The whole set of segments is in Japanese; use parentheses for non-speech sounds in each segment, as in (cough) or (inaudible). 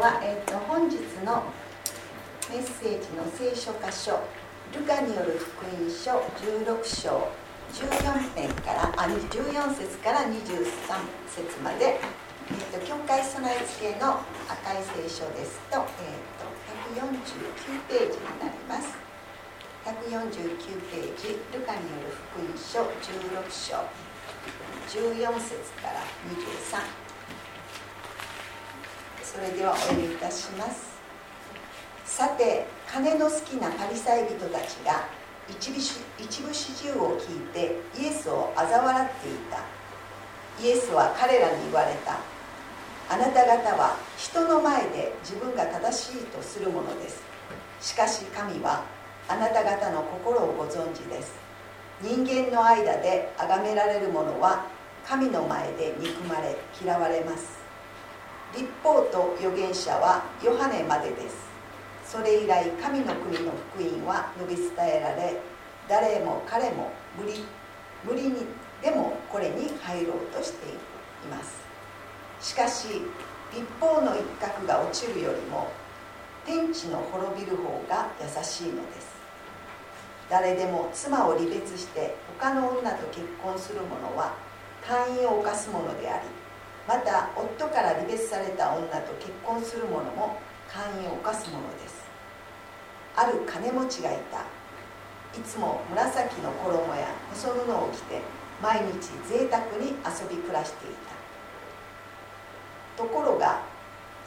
は、えーと、本日のメッセージの聖書箇所「ルカによる福音書16章」14編からあ14節から23節まで、えーと、教会備え付けの赤い聖書ですと,、えー、と149ページになります。149ページ「ルカによる福音書16章」14節から23それではお読みいたします。さて金の好きなパリサイ人たちが一部始終を聞いてイエスを嘲笑っていた。イエスは彼らに言われた。あなた方は人の前で自分が正しいとするものです。しかし神はあなた方の心をご存知です。人間の間で崇められる者は神の前で憎まれ嫌われます。立法と預言者はヨハネまでです。それ以来神の国の福音は述べ伝えられ誰も彼も無理無理にでもこれに入ろうとしています。しかし立法の一角が落ちるよりも天地の滅びる方が優しいのです。誰でも妻を離別して他の女と結婚する者は単位を犯すものでありまた夫から離別された女と結婚する者も寛易を犯すものです。ある金持ちがいた。いつも紫の衣や細布を着て毎日贅沢に遊び暮らしていた。ところが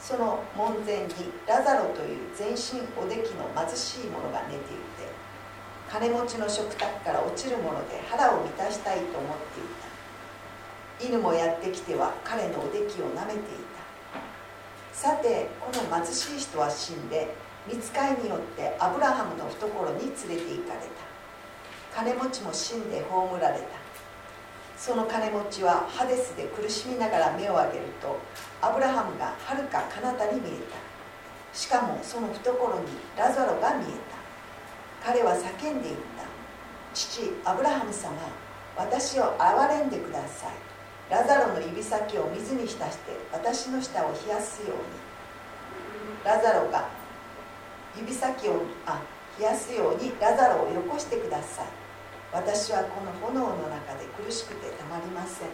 その門前にラザロという全身おできの貧しい者が寝ていて金持ちの食卓から落ちるもので腹を満たしたいと思っていた。犬もやってきては彼のおできをなめていた。さてこの貧しい人は死んで見つかいによってアブラハムの懐に連れて行かれた。金持ちも死んで葬られた。その金持ちはハデスで苦しみながら目を上げるとアブラハムがはるか彼方に見えた。しかもその懐にラザロが見えた。彼は叫んでいった。父アブラハム様私を憐れんでください。ラザロの指先を水に浸して私の舌を冷やすように。ラザロが指先をあ冷やすようにラザロをよこしてください。私はこの炎の中で苦しくてたまりません。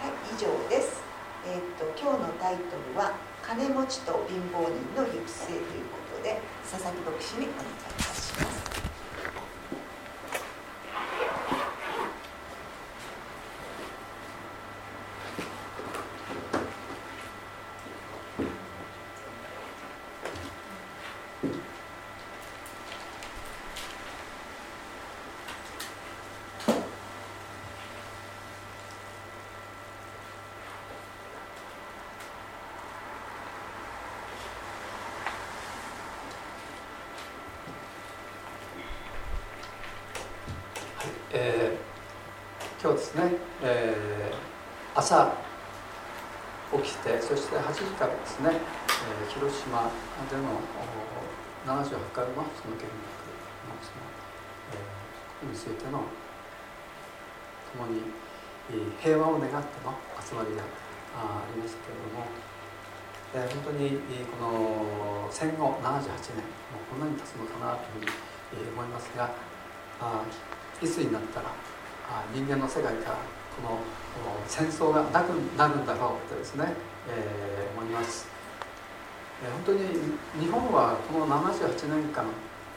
はい以上です。えー、っと今日のタイトルは「金持ちと貧乏人の行く末」ということで佐々木牧師にお願いします今日ですね、えー、朝起きてそして8時からですね、えー、広島での78回のその見学のその、えー、についての共に平和を願っての集まりがありましたけれども、えー、本当にこの戦後78年もうこんなに経つのかなというふうに思いますがあいつになったらあ人間の世界からこの戦争がなくなるんだろうとですね、えー、思います、えー、本当に日本はこの78年間、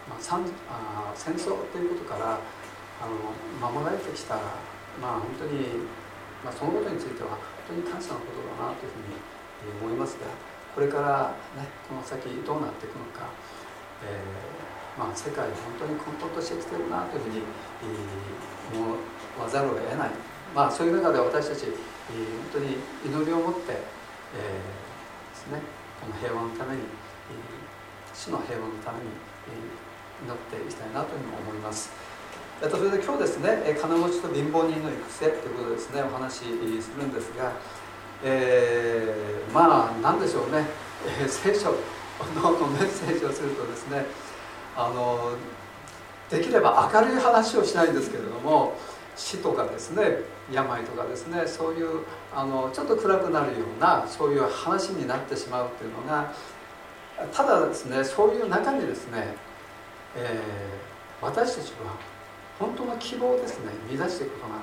まあ、あ戦争ということからあの守られてきた、まあ、本当に、まあ、そのことについては本当に感謝のことだなというふうに思いますがこれから、ね、この先どうなっていくのか、えーまあ、世界本当に混沌としてきてるなというふうに思わざるを得ない、まあ、そういう中で私たち、本当に祈りを持って、えー、ですね、この平和のために、えー、死の平和のために、え、祈っていきたいなというふうに思います。えっと、それで今日ですね金持ちと貧乏人の行く末ということですねお話しするんですが、えー、まあ何でしょうね、えー、聖書のメッセージをするとですねあのできれば明るい話をしないんですけれども死とかですね病とかですねそういうあのちょっと暗くなるようなそういう話になってしまうっていうのがただですねそういう中にですね、え私たちは本当の希望ですね。見出していくことが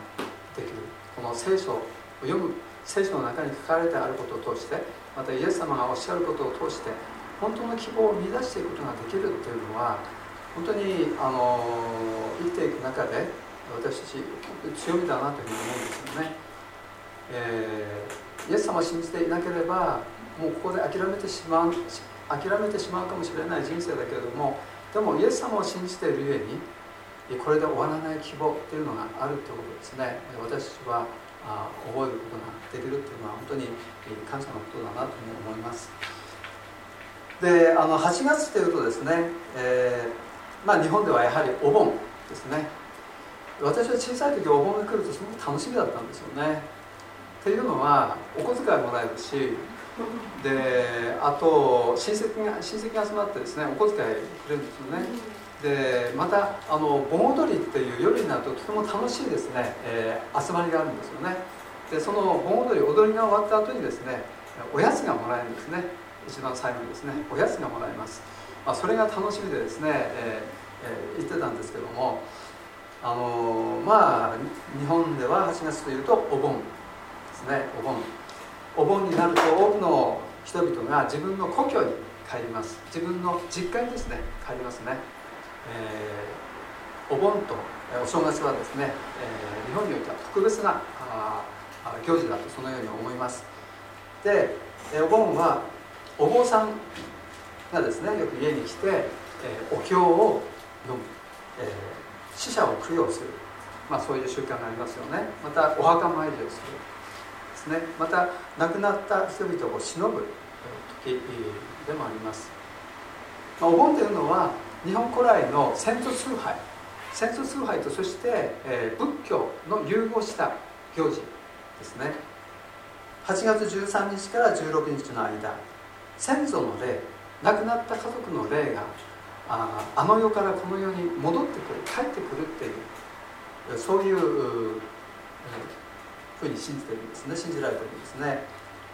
できる。この聖書を読む聖書の中に書かれてあることを通してまたイエス様がおっしゃることを通して本当の希望を見出していくことができるっていうのは本当にあの生きていく中で私たち強みだなというふうに思うんですよね、えー、イエス様を信じていなければもうここで諦めてしまう諦めてしまうかもしれない人生だけれどもでもイエス様を信じているゆえにこれで終わらない希望っていうのがあるということですね。私たちは覚えることができるっていうのは本当に感謝のことだなというふうに思います。であの8月というとですね、えー、まあ、日本ではやはりお盆ですね。私は小さい時お盆が来るとすごく楽しみだったんですよね。っていうのはお小遣いもらえるしであと親戚が親戚が集まってですねお小遣いくれるんですよね。でまたあの盆踊りっていう夜になるととても楽しいですね、えー、集まりがあるんですよね。でその盆踊り踊りが終わった後にですねおやつがもらえるんですね。一番最後にですねおやつがもらえます、まあ、それが楽しみでですね、えーえー、言ってたんですけどもあのまあ日本では8月というとお盆ですね。お盆。お盆になると多くの人々が自分の故郷に帰ります。自分の実家にですね帰りますね、えー、お盆とお正月はですね、えー、日本においては特別なあ行事だとそのように思います。でえお盆はお坊さんがですねよく家に来て、えー、お経を読む、えー死者を供養する、まあ、そういう習慣がありますよね。またお墓参りをするですね。また亡くなった人々を偲ぶ時でもあります、まあ、お盆というのは日本古来の先祖崇拝。先祖崇拝とそして、えー、仏教の融合した行事ですね。8月13日から16日の間先祖の霊亡くなった家族の霊がああの世からこの世に戻ってくる帰ってくるっていうそういうふうに信じてるんですね。信じられてるんですね。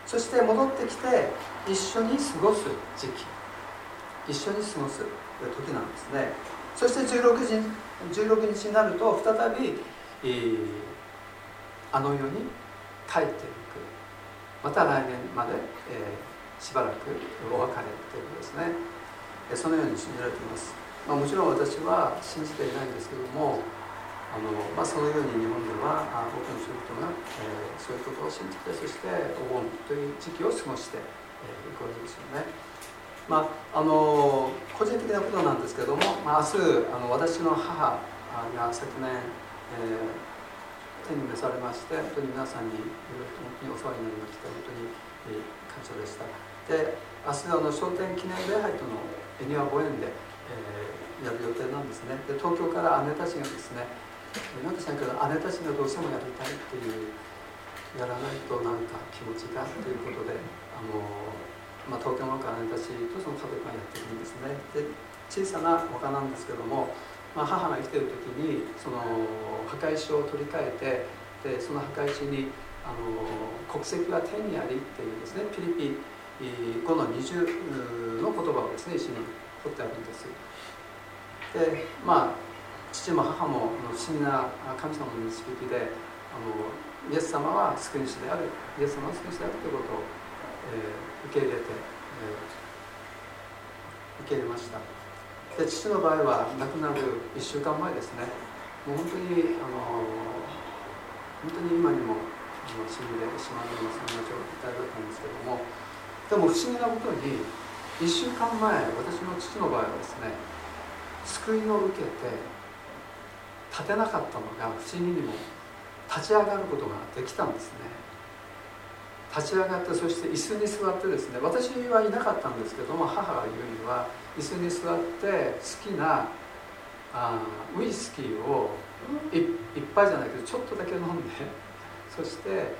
そして戻ってきて一緒に過ごす時期。一緒に過ごす時なんですね。そして16日 ,16 日になると再び、えー、あの世に帰っていく。また来年まで、えー、しばらくお別れということですね。そのように信じられています、まあ、もちろん私は信じていないんですけどもあの、まあ、そのように日本では多くの人々が、えー、そういうことを信じてそしてお盆という時期を過ごしてい、えー、くわけですよね。まあ、あの個人的なことなんですけども、まあ、明日あの私の母が昨年、えー、天に召されまして本当に皆さんに本当にお世話になりまして本当に、え、感謝でした。で明日あの商店記念礼拝との恵庭御苑で、えー、やる予定なんですね。で東京から姉たちがですねなんかしないけど姉たちがどうしてもやりたいっていうやらないとなんか気持ちがということであの、まあ、東京の姉たちとその家族がやってるんですね。で小さなお墓なんですけども、まあ、母が生きてる時にその墓石を取り替えてでその墓石にあの国籍は天にありっていうですねピリピこの二重の言葉をですね石に彫ってあるんです。でまあ父も母も不思議な神様の導きであのイエス様は救い主である。イエス様は救い主であるということを、えー、受け入れて、えー、受け入れました。で父の場合は亡くなる1週間前ですね。もう本当にあの本当に今にも死んでしまうようなそんな状態だったんですけども。でも不思議なことに1週間前私の父の場合はですね救いを受けて立てなかったのが不思議にも立ち上がることができたんですね。立ち上がってそして椅子に座ってですね私はいなかったんですけども母が言うには椅子に座って好きなあウイスキーをいっぱいじゃないけどちょっとだけ飲んでそして、え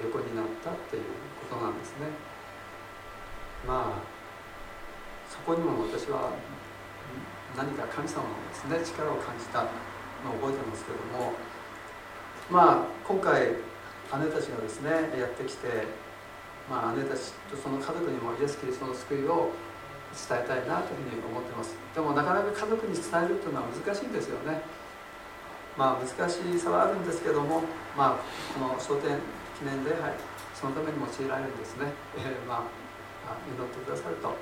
ー、横になったっていうことなんですね。まあそこにも私は何か神様のですね力を感じたのを覚えてますけどもまあ今回姉たちがですねやってきて、まあ、姉たちとその家族にもイエス・キリストの救いを伝えたいなというふうに思ってます。でもなかなか家族に伝えるというのは難しいんですよね。まあ難しさはあるんですけどもまあこの商店記念礼拝そのために用いられるんですね、えー、まあ祈ってくださると、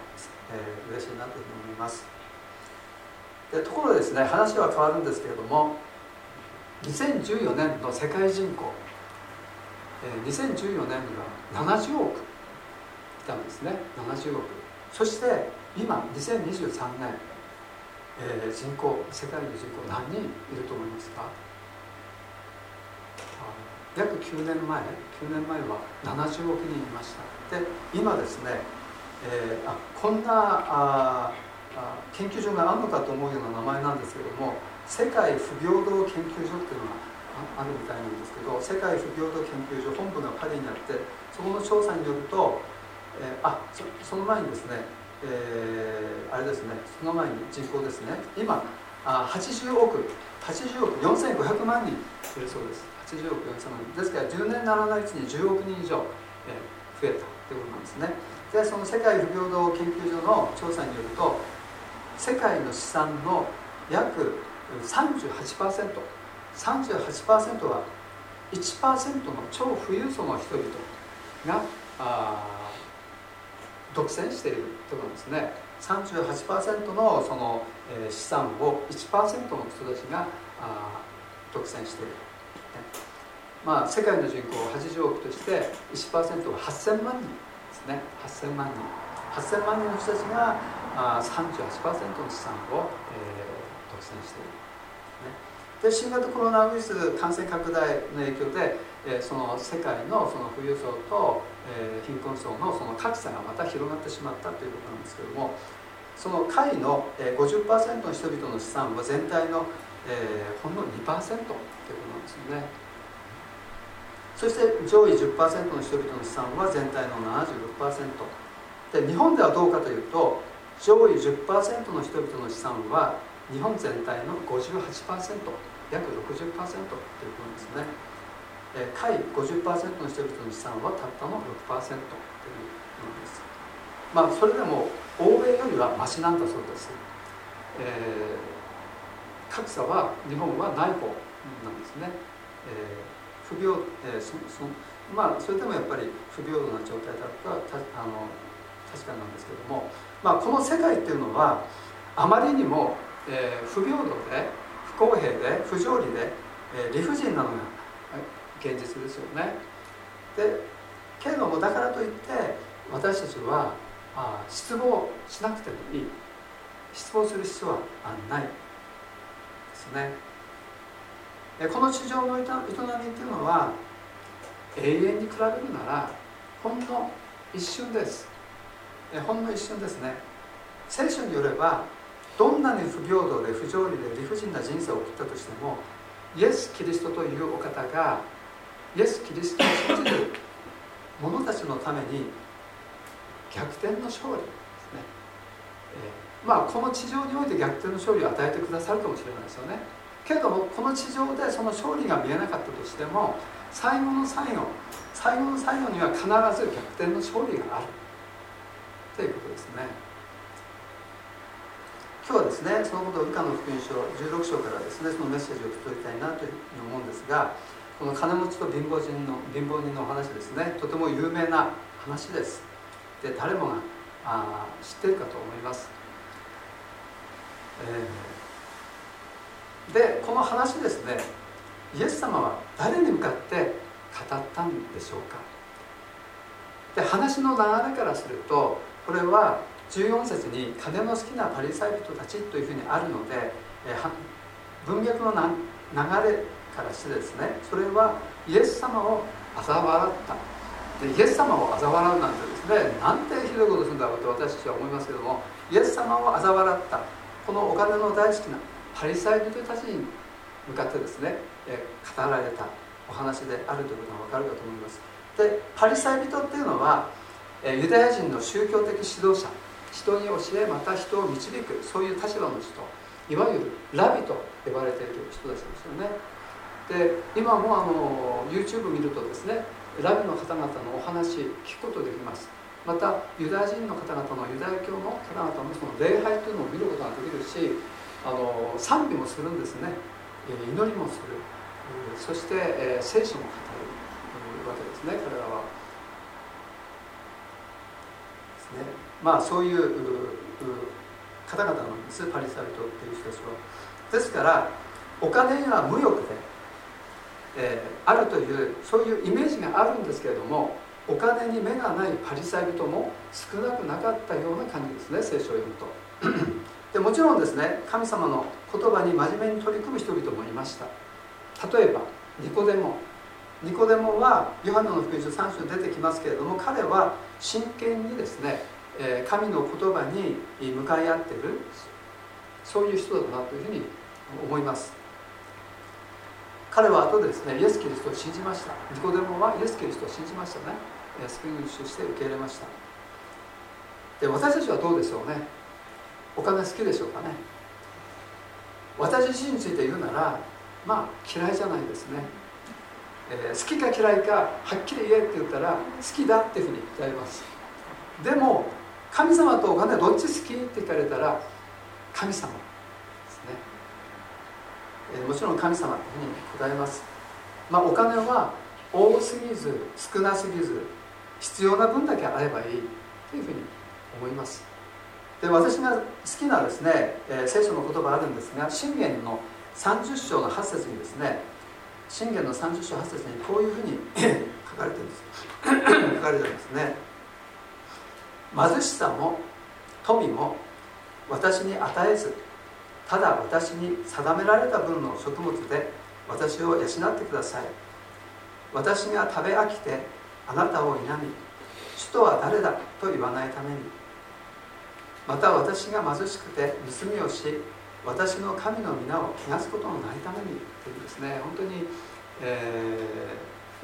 えー、嬉しいなというふうに思います。でところでですね話は変わるんですけれども2014年の世界人口、えー、2014年には70億いたんですね。70億。そして今2023年、えー、人口世界の人口何人いると思いますか？約9年前。9年前は70億人いました。で今ですね、えー、あこんなああ研究所があるのかと思うような名前なんですけども世界不平等研究所っていうのがあるみたいなんですけど世界不平等研究所本部がパリにあってそこの調査によると、えー、あそその前にですね、えー、あれですねその前に人口ですね今あ80億80億4500万人いるそうです。80億4000万人。ですから10年ならないうちに10億人以上、えー、増えたということなんですね。でその世界不平等研究所の調査によると世界の資産の約 38%38% 38%は1%の超富裕層の人々があ独占しているということですね38%のその、えー、資産を1%の人たちがあ独占している、まあ、世界の人口80億として1%は8000万人ですね。8000万人。8000万人の人たちがあ38%の資産を、えー、独占している。で新型コロナウイルス感染拡大の影響で、えー、その世界のその富裕層と、えー、貧困層のその格差がまた広がってしまったということなんですけどもその下位の、えー、50%の人々の資産は全体の、えー、ほんの2%ということなんですよね。そして上位10%の人々の資産は全体の76%で日本ではどうかというと上位10%の人々の資産は日本全体の58%約60%ということですね、えー、下位50%の人々の資産はたったの6%というものです。まあそれでも欧米よりはマシなんだそうです、えー、格差は日本はない方なんですね、えー、不平、えー、そそまあそれでもやっぱり不平等な状態だったたあの確かなんですけども、まあ、この世界っていうのはあまりにもえー、不平等で公平で不条理で、え、理不尽なのが現実ですよね。でけれどもだからといって私たちはあ失望しなくてもいい。失望する必要はない。ですね。この地上の営みっていうのは永遠に比べるならほんの一瞬です。ほんの一瞬ですね。聖書によればどんなに不平等で不条理で理不尽な人生を送ったとしてもイエス・キリストというお方がイエス・キリストを信じる者たちのために逆転の勝利ですね、えー、まあこの地上において逆転の勝利を与えてくださるかもしれないですよね。けどもこの地上でその勝利が見えなかったとしても最後の最後最後の最後には必ず逆転の勝利がある。ということですね。今日はですねそのことをルカの福音書16章からですねそのメッセージを受け取りたいなというふうに思うんですがこの金持ちと貧乏人の貧乏人のお話ですねとても有名な話です。で誰もがあ知ってるかと思います、えー、でこの話ですねイエス様は誰に向かって語ったんでしょうか。で話の流れからするとこれは14節に金の好きなパリサイ人たちというふうにあるので、えー、文脈の流れからしてですねそれはイエス様を嘲笑った。でイエス様を嘲笑うなんてですねなんてひどいことするんだろうと私たちは思いますけどもイエス様を嘲笑った。このお金の大好きなパリサイ人たちに向かってですね、えー、語られたお話であるということが分かるかと思います。でパリサイ人っていうのは、え、ユダヤ人の宗教的指導者。人に教えまた人を導くそういう立場の人いわゆるラビと呼ばれている人たちですよね。で今もあの YouTube 見るとですねラビの方々のお話聞くことできます。またユダヤ人の方々のユダヤ教の方々のその礼拝というのを見ることができるしあの賛美もするんですね。祈りもする。そして、聖書も語るわけですね彼らは。ですね。まあそういう方々なんですパリサイトっていう人たちは。ですからお金には無欲で、えー、あるというそういうイメージがあるんですけれどもお金に目がないパリサイ人も少なくなかったような感じですね聖書を読むと。(clears throat) でもちろんですね神様の言葉に真面目に取り組む人々もいました。例えばニコデモ。ニコデモはヨハネの福音書3章に出てきますけれども彼は真剣にですね神の言葉に向かい合っているそういう人だなというふうに思います。彼は後でですねイエス・キリストを信じました。ニコデモはイエス・キリストを信じましたね。救い主として受け入れました。で私たちはどうでしょうね。お金好きでしょうかね。私自身について言うならまあ嫌いじゃないですね、えー、好きか嫌いかはっきり言えって言ったら好きだっていうふうに言ってあります。でも神様とお金どっち好きって聞かれたら神様ですね。えもちろん神様というふうに答えます、まあ、お金は多すぎず少なすぎず必要な分だけあればいいというふうに思います。で私が好きなですね、えー、聖書の言葉あるんですが信玄の30章の8節にですね信玄の30章8節にこういうふうに (laughs) 書かれてるんです。書かれてるんですね。貧しさも富も私に与えずただ私に定められた分の食物で私を養ってください。私が食べ飽きてあなたを否み主とは誰だと言わないために。また私が貧しくて盗みをし私の神の皆を汚すことのないためにというですね。本当に、え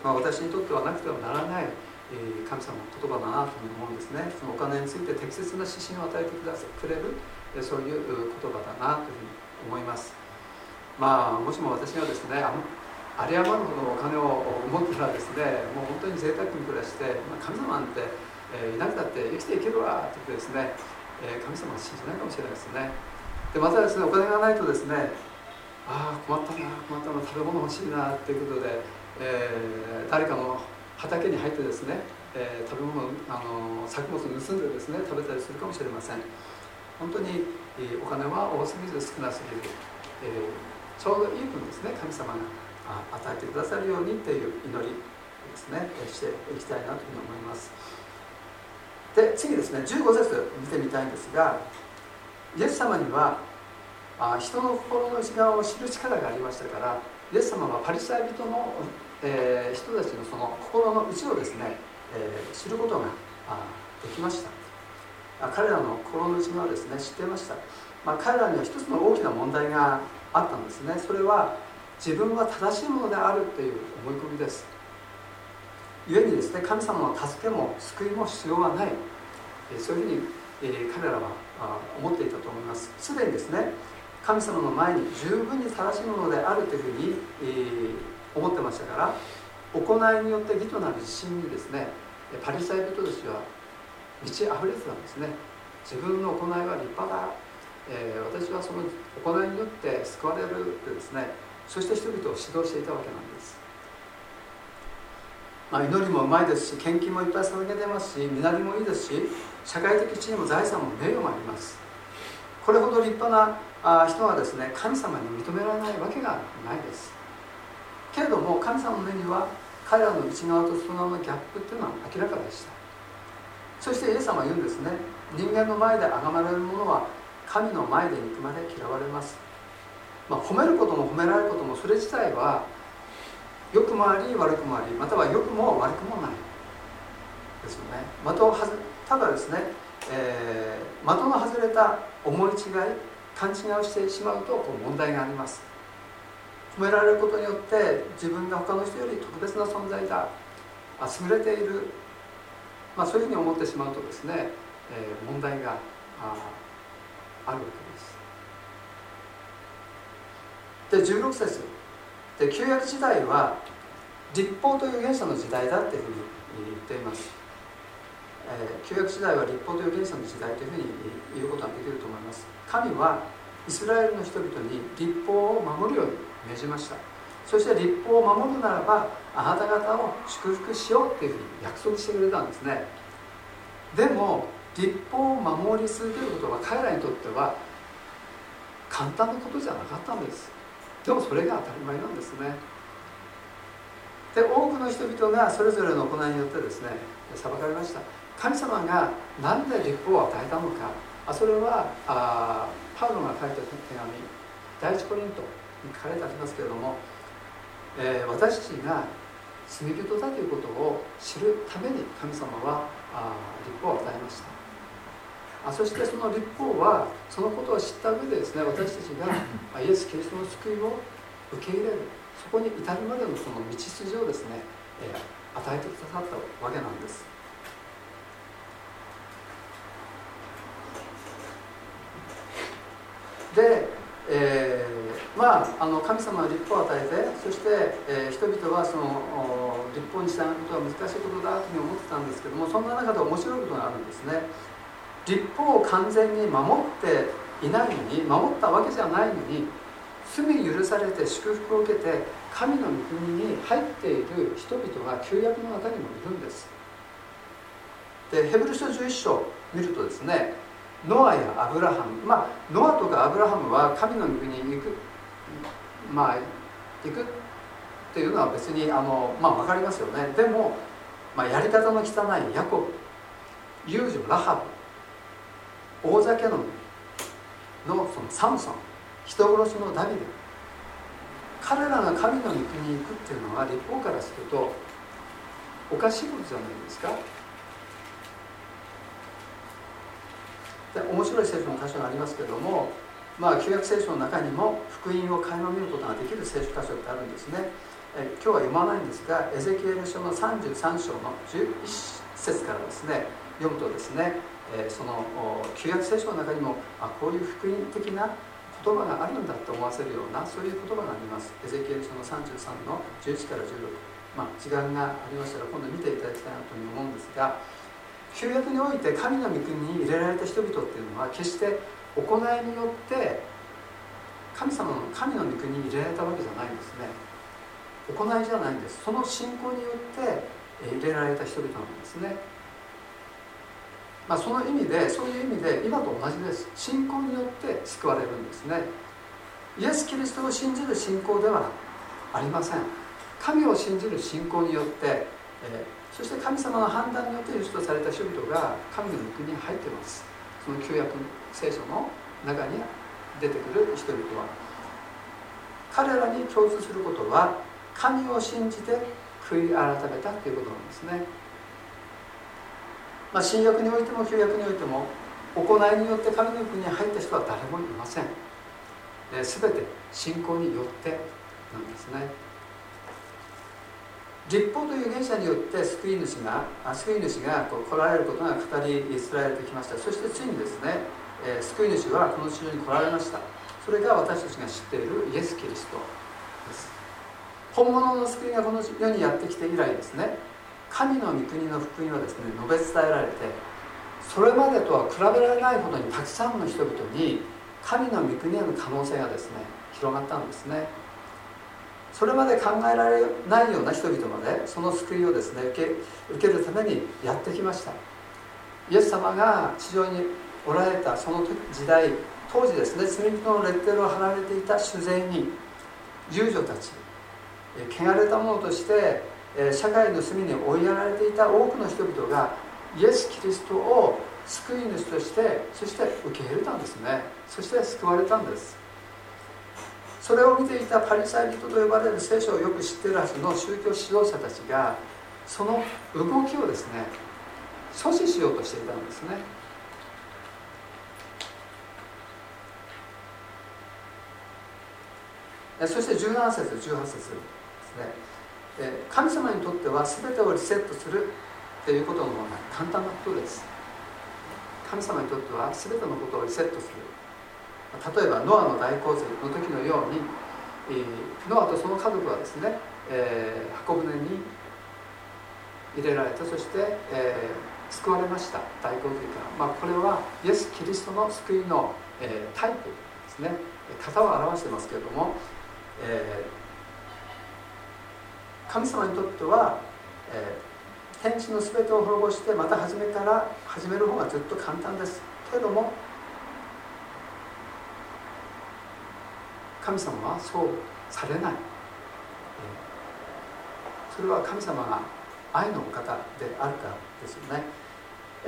ー、まあ、私にとってはなくてはならないえ神様の言葉だなという思うんですね。そのお金について適切な指針を与えてくださくれるそういう言葉だなというふうに思います。まあもしも私がですねあ有り余るほどのお金を持ったらですねもう本当に贅沢に暮らして、まあ、神様なんて、えー、いなくたって生きていけるわって言ってですね、えー、神様は信じないかもしれないですね。でまたですねお金がないとですねああ困ったな困ったな食べ物欲しいなっていうことで、えー、誰かの畑に入ってですね、えー、食べ物あの作物を盗んでですね食べたりするかもしれません。本当に、えお金は多すぎず少なすぎず、えー、ちょうどいい分ですね神様が与えてくださるようにっていう祈りですねしていきたいなというふうに思います。で次ですね15節見てみたいんですがイエス様にはあ人の心の内側を知る力がありましたからイエス様はパリサイ人の、えー、人たちのその心の内をですね、えー、知ることができました。彼らの心の内側ですね知っていました、まあ、彼らには一つの大きな問題があったんですね。それは自分は正しいものであるという思い込みです。故にですね神様の助けも救いも必要はない。そういうふうに、え、彼らは思っていたと思います。すでにですね神様の前に十分に正しいものであるというふうに、えー、思ってましたから行いによって義となる自信にですねパリサイ人たちは満ち溢れてたんですね。自分の行いは立派だ、えー、私はその行いによって救われるでですねそして人々を指導していたわけなんです、あ、祈りもうまいですし献金もいっぱい捧げてますし身なりもいいですし社会的地位も財産も名誉もあります。これほど立派な人はですね神様に認められないわけがないです。けれども神様の目には彼らの内側と外側のギャップっていうのは明らかでした。そしてイエス様は言うんですね。人間の前で崇まれるものは神の前で憎まれ嫌われます、まあ、褒めることも褒められることもそれ自体は良くもあり悪くもありまたは良くも悪くもない。ですよね。的をはずただですね、えー、的の外れた思い違い勘違いをしてしまうとこう問題があります。褒められることによって自分が他の人より特別な存在だ。優れている。まあ、そういうふうに思ってしまうとですね、えー、問題がああるわけです。で16節。で旧約時代は立法という原則の時代だっていうふうに言っています。えー、旧約時代は立法と預言者の時代というふうに言うことができると思います。神はイスラエルの人々に立法を守るように命じました。そして立法を守るならばあなた方を祝福しようっていうふうに約束してくれたんですね。でも立法を守り続けることは彼らにとっては簡単なことじゃなかったんです。でもそれが当たり前なんですね。で多くの人々がそれぞれの行いによってですね裁かれました。神様が何で立法を与えたのか。あそれはあパウロが書いた手紙第一コリントに書かれてありますけれども、えー、私たちが罪人だということを知るために神様はあ立法を与えました。あそしてその立法はそのことを知った上でですね私たちがイエス・キリストの救いを受け入れる。そこに至るまでのその道筋をですね、えー、与えてくださったわけなんです。で、えー、まああの神様は立法を与えてそして、えー、人々はその立法に従うことは難しいことだというふうに思ってたんですけどもそんな中で面白いことがあるんですね。立法を完全に守っていないのに守ったわけじゃないのに罪許されて祝福を受けて神の御国に入っている人々が旧約の中にもいるんです。でヘブル書11章見るとですねノアやアブラハムまあノアとかアブラハムは神の御国に行くまあ行くっていうのは別にあのまあ分かりますよね。でも、まあ、やり方の汚いヤコブ遊女ラハブ大酒飲みのそのサムソン。人殺しのダビデ。彼らが神の御国に行くっていうのは立法からするとおかしいことじゃないですか。で面白い聖書の箇所がありますけどもまあ旧約聖書の中にも福音を垣間見ることができる聖書箇所ってあるんですね。え今日は読まないんですがエゼキエル書の33章の11節からですね読むとですね、えその旧約聖書の中にもあこういう福音的な言葉があるんだと思わせるようなそういう言葉があります。エゼキエル書の33の11から16まあ時間がありましたら今度見ていただきたいなというふうに思うんですが旧約において神の御国に入れられた人々っていうのは決して行いによって神様の神の御国に入れられたわけじゃないんですね。行いじゃないんです。その信仰によって入れられた人々なんですね。まあ、その意味でそういう意味で今と同じです。信仰によって救われるんですね。イエス・キリストを信じる信仰ではありません。神を信じる信仰によって、えー、そして神様の判断によって輸出された人々が神の御国に入ってます。その旧約聖書の中に出てくる人々は。彼らに共通することは神を信じて悔い改めたということなんですね。まあ、新約においても旧約においても行いによって神の国に入った人は誰もいません、えー、全て信仰によってなんですね。立法という原者によって救い主が救い主がこう来られることが語り伝えられてきました。そしてついにですね、えー、救い主はこの地上に来られました。それが私たちが知っているイエス・キリストです。本物の救いがこの世にやってきて以来ですね。神の御国の福音はですね述べ伝えられてそれまでとは比べられないほどにたくさんの人々に神の御国への可能性がですね広がったんですね。それまで考えられないような人々までその救いをですね受け受けるためにやってきました。イエス様が地上におられたその時代当時ですね罪人のレッテルを貼られていた主税に遊女たち汚れた者として社会の隅に追いやられていた多くの人々がイエス・キリストを救い主としてそして受け入れたんですね。そして救われたんです。それを見ていたパリサイ人と呼ばれる聖書をよく知っているはずの宗教指導者たちがその動きをですね阻止しようとしていたんですね。そして17節18節ですね。え神様にとっては全てをリセットするということの方が簡単なことです。神様にとっては全てのことをリセットする。例えばノアの大洪水の時のようにえノアとその家族はですね、えー、箱舟に入れられてそして、えー、救われました。大洪水から、まあ、これはイエス・キリストの救いの、えー、タイプですね。型を表してますけれども、えー、神様にとっては、えー、天地の全てを滅ぼしてまた初めから始める方がずっと簡単です。けれども神様はそうされない。えそれは神様が愛のお方であるからですよね。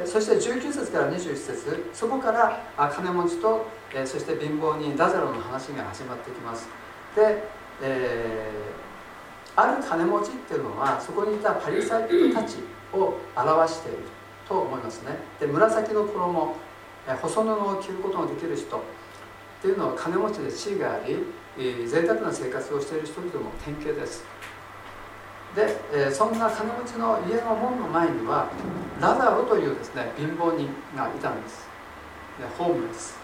そして19節から21節そこから金持ちとそして貧乏人ダザロの話が始まってきます。で、えー、ある金持ちっていうのはそこにいたパリサイ人たちを表していると思いますね。で紫の衣細布を着ることのできる人っていうのは金持ちで地位がありえ贅沢な生活をしている人々の典型です。で、えー、そんな金持ちの家の門の前にはラザロというですね貧乏人がいたんです。でホームレス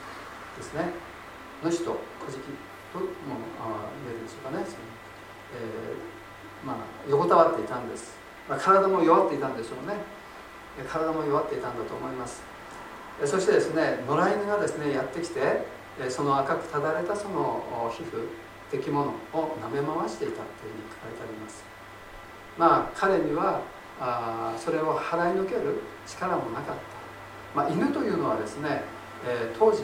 ですね。の人小じとも言えるんでしょうかね、えー、まあ、横たわっていたんです、まあ、体も弱っていたんでしょうね。体も弱っていたんだと思います。そしてですね野良犬がですねやってきてその赤くただれたその皮膚的ものを舐め回していたというふうに書かれてあります。まあ彼にはあそれを払い抜ける力もなかった、まあ、犬というのはですね、えー、当時、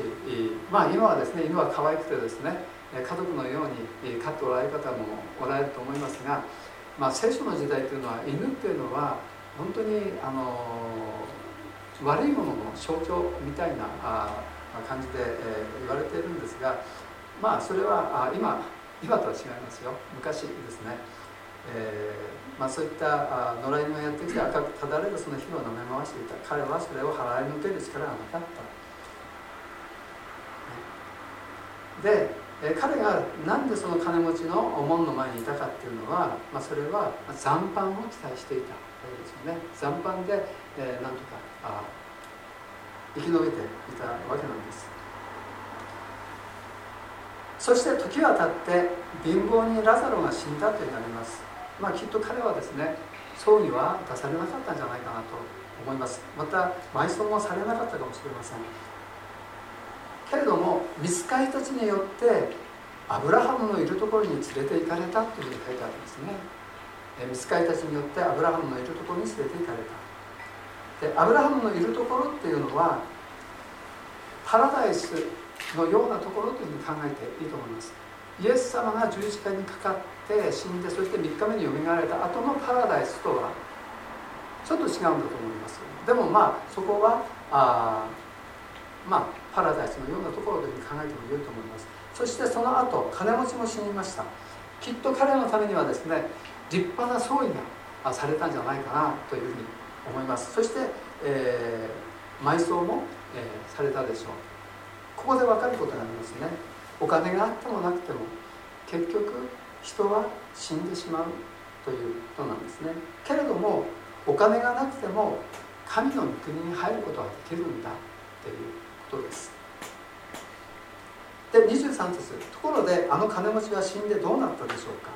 まあ、今はですね犬は可愛くてですね家族のように飼っておられる方もおられると思いますが、まあ、聖書の時代というのは犬っていうのは本当にあの悪いものの象徴みたいな感じで、え、言われているんですがまあそれは今今とは違いますよ。昔ですね、えーまあ、そういった野良犬がやってきて赤くただれるその火を舐め回していた。彼はそれを払い抜ける力がなかった。で、え、彼がなんでその金持ちの門の前にいたかっていうのは、まあ、それは残飯を期待していたわけですよね。残飯で、えー、なんとかあ生き延びていたわけなんです。そして時は経って貧乏にラザロが死んだとなります。まあきっと彼はですね葬儀は出されなかったんじゃないかなと思います。また埋葬もされなかったかもしれません。けれども見つかりたちによってアブラハムのいるところに連れて行かれたというふうに書いてあるんですね。見つかりたちによってアブラハムのいるところに連れて行かれた。でアブラハムのいるところっていうのはパラダイスのようなところというふうに考えていいと思います。イエス様が十字架にかかって死んでそして3日目によみがえられた後のパラダイスとはちょっと違うんだと思います。でもまあそこはあまあパラダイスのようなところというふうに考えてもよいと思います。そしてその後金持ちも死にました。きっと彼のためにはですね立派な葬儀がされたんじゃないかなというふうに思います。そして、えー、埋葬も、えー、されたでしょう。ここで分かることがありますね。お金があってもなくても結局人は死んでしまうということなんですね。けれどもお金がなくても神の御国に入ることができるんだということです。で23節。ところであの金持ちが死んでどうなったでしょうか？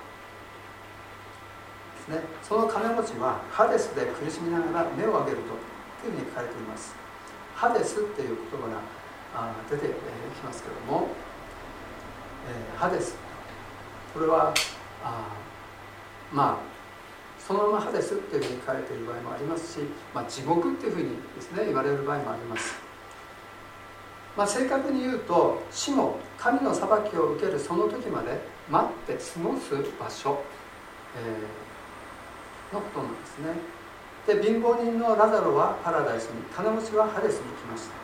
ですね。その金持ちはハデスで苦しみながら目を上げるとというふうに書かれています。ハデスっていう言葉が出てきますけども、えー、ハデス。これはあまあそのままハデスっていうふうに書かれている場合もありますし、まあ、地獄っていうふうにですね言われる場合もあります、まあ、正確に言うと死も神の裁きを受けるその時まで待って過ごす場所、えーのことなんですね。で貧乏人のラザロはパラダイスに金持ちはハデスに来ました、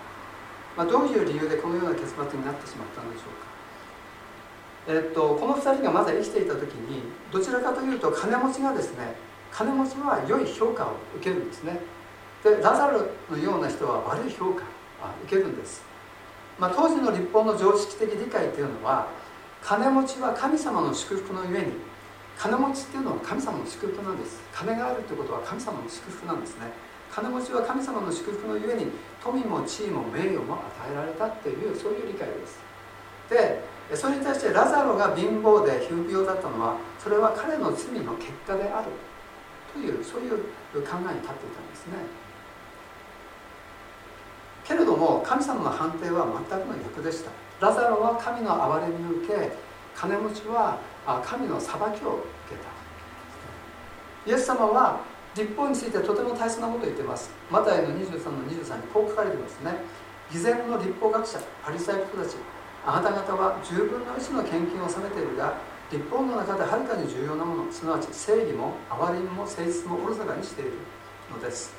まあ、どういう理由でこのような結末になってしまったのでしょうか。えっと、この2人がまだ生きていた時にどちらかというと金持ちがですね金持ちは良い評価を受けるんですね。でラザロのような人は悪い評価を受けるんです、まあ、当時の立法の常識的理解というのは金持ちは神様の祝福のゆえに金持ちっていうのは神様の祝福なんです。金があるということは神様の祝福なんですね。金持ちは神様の祝福のゆえに富も地位も名誉も与えられたっていうそういう理解です。でそれに対してラザロが貧乏で皮膚病だったのはそれは彼の罪の結果である。というそういう考えに立っていたんですね。けれども神様の判定は全くの逆でした。ラザロは神の憐れみを受け金持ちは神の裁きを受けた。イエス様は立法についてとても大切なことを言っています。マタイの23の23にこう書かれていますね。偽善の立法学者パリサイ人たち。あなた方は10分の1の献金を納めているが立法の中ではるかに重要なもの。すなわち正義も憐れみも誠実もおろそかにしているのです。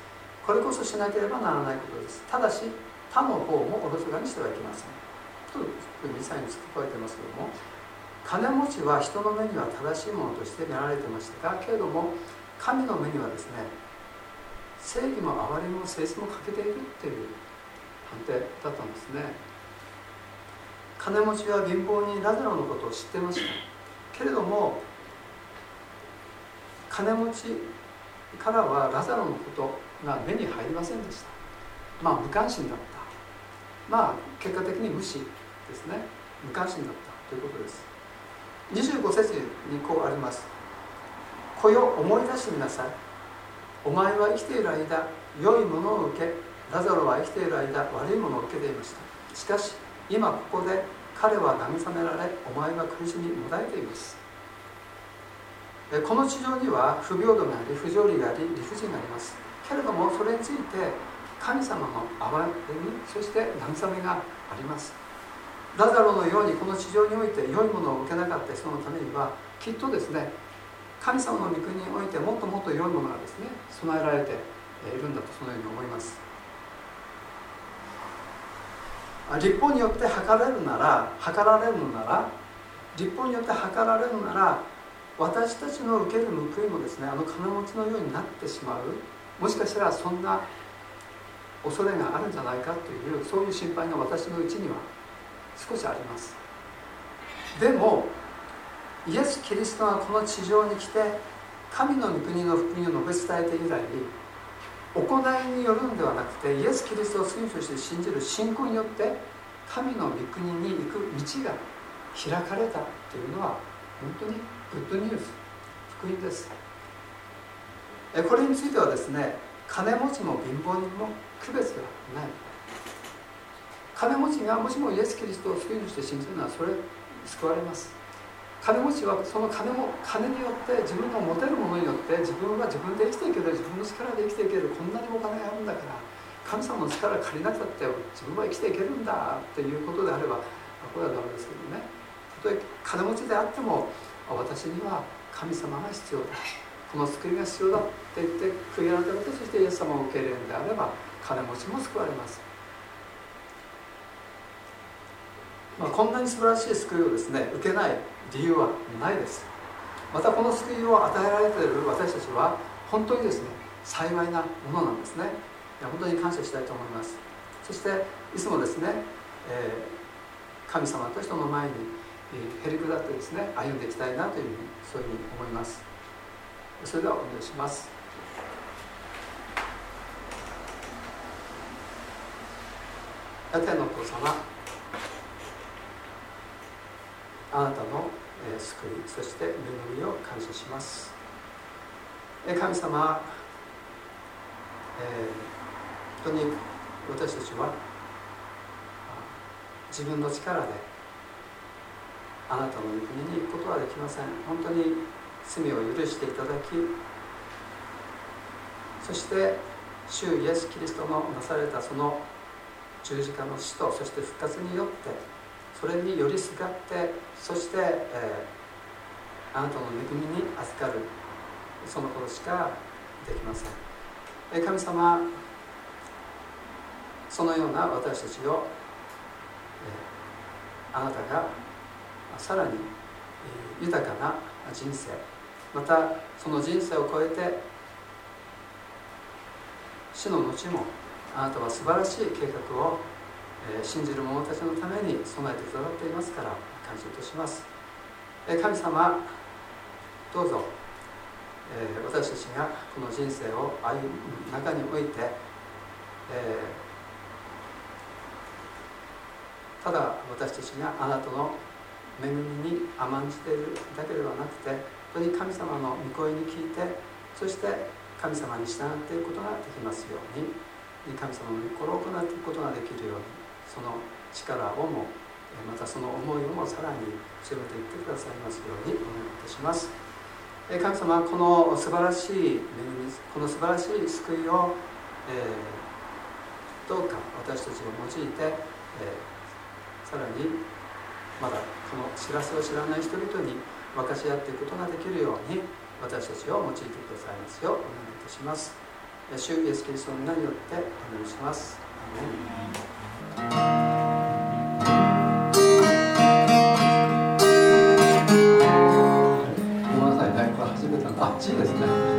これこそしなければならないことです。ただし他の方もおろそかにしてはいけません。と2歳に付け加えてますけども金持ちは人の目には正しいものとして見られてましたがけれども神の目にはですね正義も憐れみも誠実も欠けているっていう判定だったんですね。金持ちは貧乏にラザロのことを知ってました。けれども金持ちからはラザロのことが目に入りませんでした。まあ無関心だった。まあ結果的に無視ですね。無関心だったということです。25節にこうあります「子よ思い出してみなさい。お前は生きている間良いものを受けラザロは生きている間悪いものを受けていました。しかし今ここで彼は慰められお前は苦しみもだえています。この地上には不平等があり不条理があり理不尽があります。けれどもそれについて神様の憐れみそして慰めがあります。ラザロのようにこの地上において良いものを受けなかった人のためにはきっとですね神様の御国においてもっともっと良いものがですね備えられているんだとそのように思います。立法によって測れるなら測られるのなら立法によって測られるなら私たちの受ける報いもですねあの金持ちのようになってしまう。もしかしたらそんな恐れがあるんじゃないかというそういう心配が私のうちには少しあります。でもイエス・キリストがこの地上に来て神の御国の福音を述べ伝えて以来行いによるんではなくてイエス・キリストを信として信じる信仰によって神の御国に行く道が開かれたというのは本当にグッドニュース福音です。これについてはですね金持ちも貧乏人も区別がない。金持ちがもしもイエス・キリストを福音として信じるのはそれ救われます。金持ちはその金も金によって自分の持てるものによって自分は自分で生きていける自分の力で生きていけるこんなにお金があるんだから神様の力借りなくたって自分は生きていけるんだっていうことであればこれはダメですけどね。たとえ金持ちであっても私には神様が必要だ。この救いが必要だって言って悔い改めてそしてイエス様を受け入れるんであれば金持ちも救われます。まあ、こんなに素晴らしい救いをですね受けない理由はないです。またこの救いを与えられている私たちは本当にですね幸いなものなんですね。いや本当に感謝したいと思います。そしていつもですね、えー、神様と人の前にへりくだってですね歩んでいきたいなというふうにそういうふうに思います。それではお願いします。天のお父様あなたのえ、救いそして恵みを感謝します、え、神様、えー、本当に私たちは自分の力であなたの御国に行くことはできません。本当に罪を許していただきそして主イエス・キリストのなされたその十字架の死とそして復活によってそれに寄りすがってそして、えー、あなたの恵みに預かる。そのことしかできません、えー、神様そのような私たちを、えー、あなたがさらに、豊かな人生またその人生を超えて死の後もあなたは素晴らしい計画をえ信じる者たちのために備えてくださっていますから感謝いたします、え神様どうぞ、え私たちがこの人生を歩む中において、えただ私たちがあなたの恵みに甘んじているだけではなくて当に神様の御声に聞いてそして神様に従っていくことができますように神様の御心を行っていくことができるようにその力をもまたその思いをもさらに強めていってくださいますようにお願いいたします。神様この素晴らしい恵みこの素晴らしい救いを、えー、どうか私たちを用いて、えー、さらにまだこの知らせを知らない人々に分かち合っていくことができるように私たちを用いてくださいますようお願いいたします。主イエスキリストの皆によってお願いします。ごめんなさい、だいぶ始めたあ、っちですね。